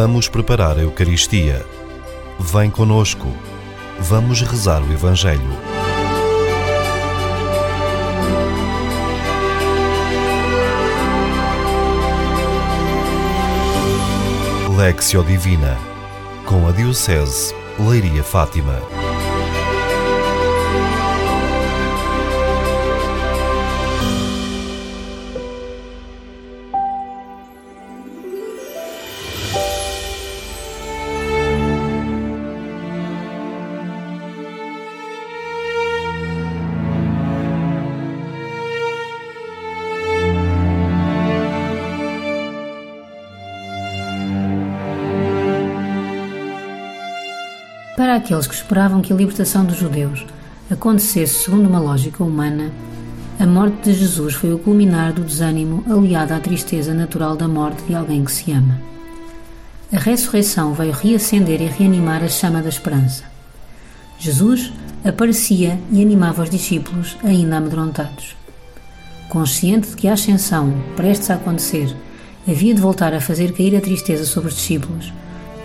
Vamos preparar a Eucaristia. Vem conosco. Vamos rezar o Evangelho. Lexio Divina com a Diocese Leiria Fátima. Para aqueles que esperavam que a libertação dos judeus acontecesse segundo uma lógica humana, a morte de Jesus foi o culminar do desânimo aliado à tristeza natural da morte de alguém que se ama. A ressurreição veio reacender e reanimar a chama da esperança. Jesus aparecia e animava os discípulos ainda amedrontados. Consciente de que a ascensão, prestes a acontecer, havia de voltar a fazer cair a tristeza sobre os discípulos,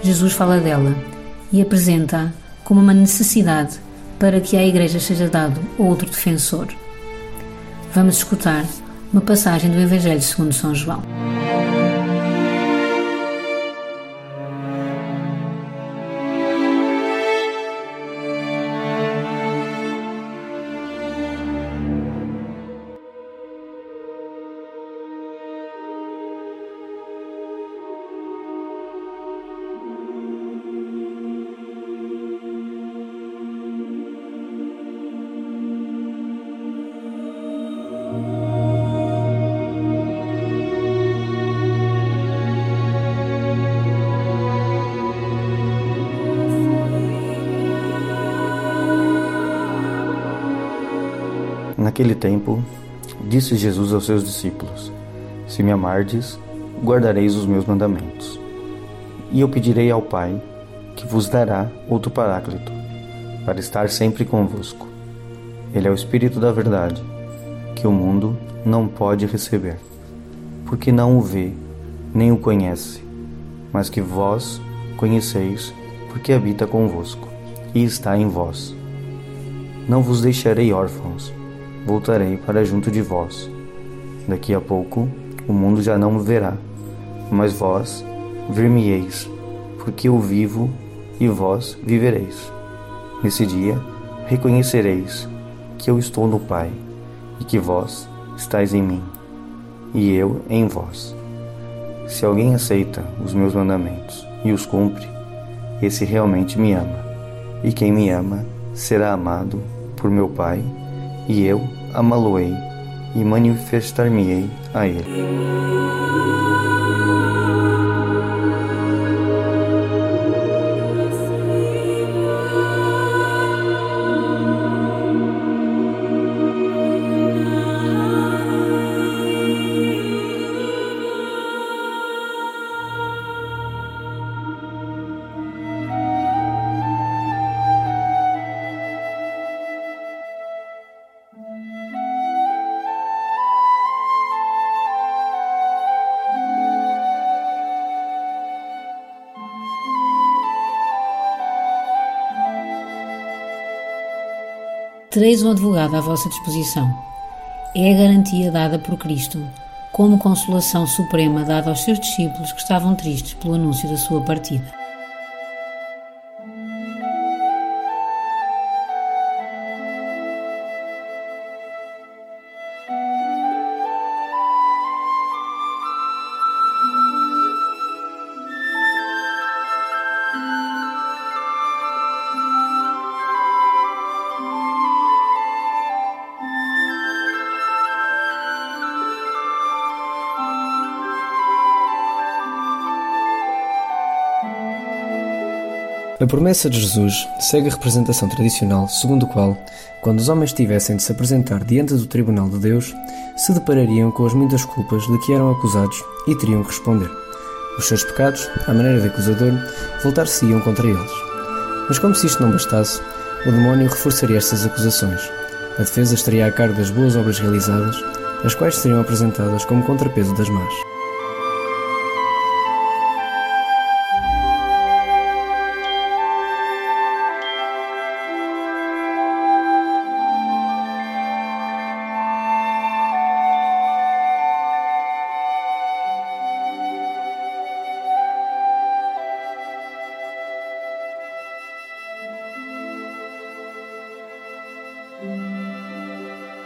Jesus fala dela e apresenta-a como uma necessidade para que à Igreja seja dado outro defensor. Vamos escutar uma passagem do Evangelho segundo São João. Naquele tempo, disse Jesus aos seus discípulos: Se me amardes, guardareis os meus mandamentos. E eu pedirei ao Pai, que vos dará outro Paráclito, para estar sempre convosco. Ele é o Espírito da Verdade, que o mundo não pode receber, porque não o vê, nem o conhece, mas que vós conheceis, porque habita convosco e está em vós. Não vos deixarei órfãos voltarei para junto de vós. Daqui a pouco o mundo já não me verá, mas vós ver-me-eis, porque eu vivo e vós vivereis. Nesse dia reconhecereis que eu estou no Pai e que vós estáis em mim e eu em vós. Se alguém aceita os meus mandamentos e os cumpre, esse realmente me ama, e quem me ama será amado por meu Pai e eu amá-lo-ei e manifestar-me-ei a ele. Tereis um advogado à vossa disposição. É a garantia dada por Cristo, como consolação suprema dada aos seus discípulos que estavam tristes pelo anúncio da sua partida. A promessa de Jesus segue a representação tradicional, segundo a qual, quando os homens tivessem de se apresentar diante do tribunal de Deus, se deparariam com as muitas culpas de que eram acusados e teriam que responder. Os seus pecados, à maneira de acusador, voltar-se-iam contra eles. Mas como se isto não bastasse, o demónio reforçaria estas acusações. A defesa estaria a cargo das boas obras realizadas, as quais seriam apresentadas como contrapeso das más.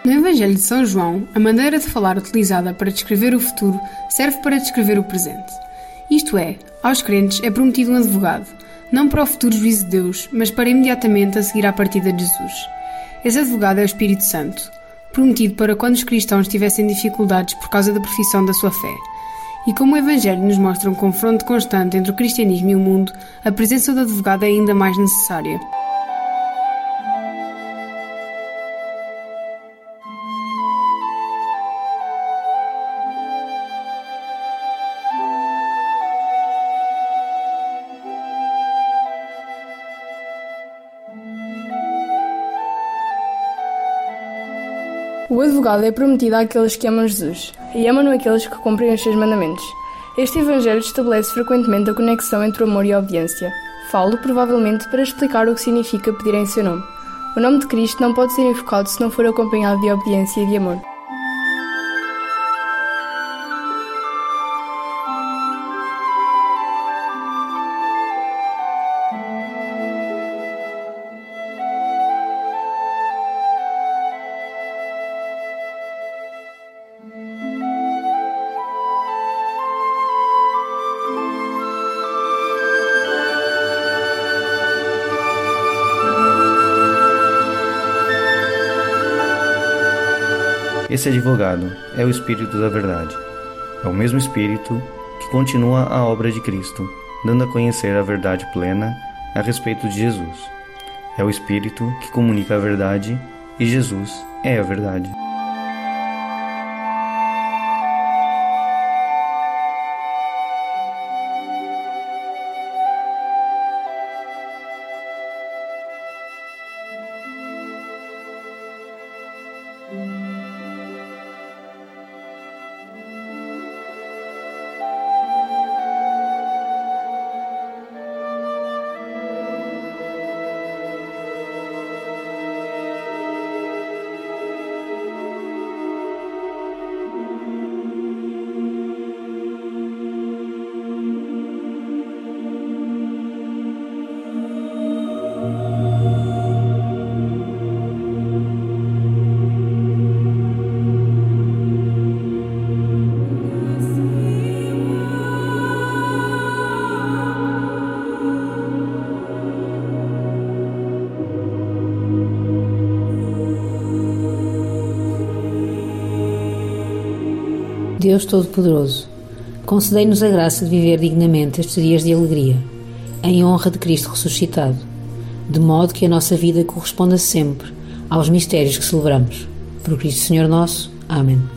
No Evangelho de São João, a maneira de falar utilizada para descrever o futuro serve para descrever o presente. Isto é, aos crentes é prometido um advogado, não para o futuro juízo de Deus, mas para imediatamente a seguir à partida de Jesus. Esse advogado é o Espírito Santo, prometido para quando os cristãos tivessem dificuldades por causa da profissão da sua fé. E como o Evangelho nos mostra um confronto constante entre o cristianismo e o mundo, a presença do advogado é ainda mais necessária. O advogado é prometido àqueles que amam Jesus e amam aqueles que cumprem os seus mandamentos. Este Evangelho estabelece frequentemente a conexão entre o amor e a obediência. Falo, provavelmente, para explicar o que significa pedir em seu nome. O nome de Cristo não pode ser invocado se não for acompanhado de obediência e de amor. Esse advogado é o Espírito da Verdade. É o mesmo Espírito que continua a obra de Cristo, dando a conhecer a verdade plena a respeito de Jesus. É o Espírito que comunica a verdade e Jesus é a verdade. Deus Todo-Poderoso, concedei-nos a graça de viver dignamente estes dias de alegria, em honra de Cristo ressuscitado, de modo que a nossa vida corresponda sempre aos mistérios que celebramos. Por Cristo Senhor nosso. Amém.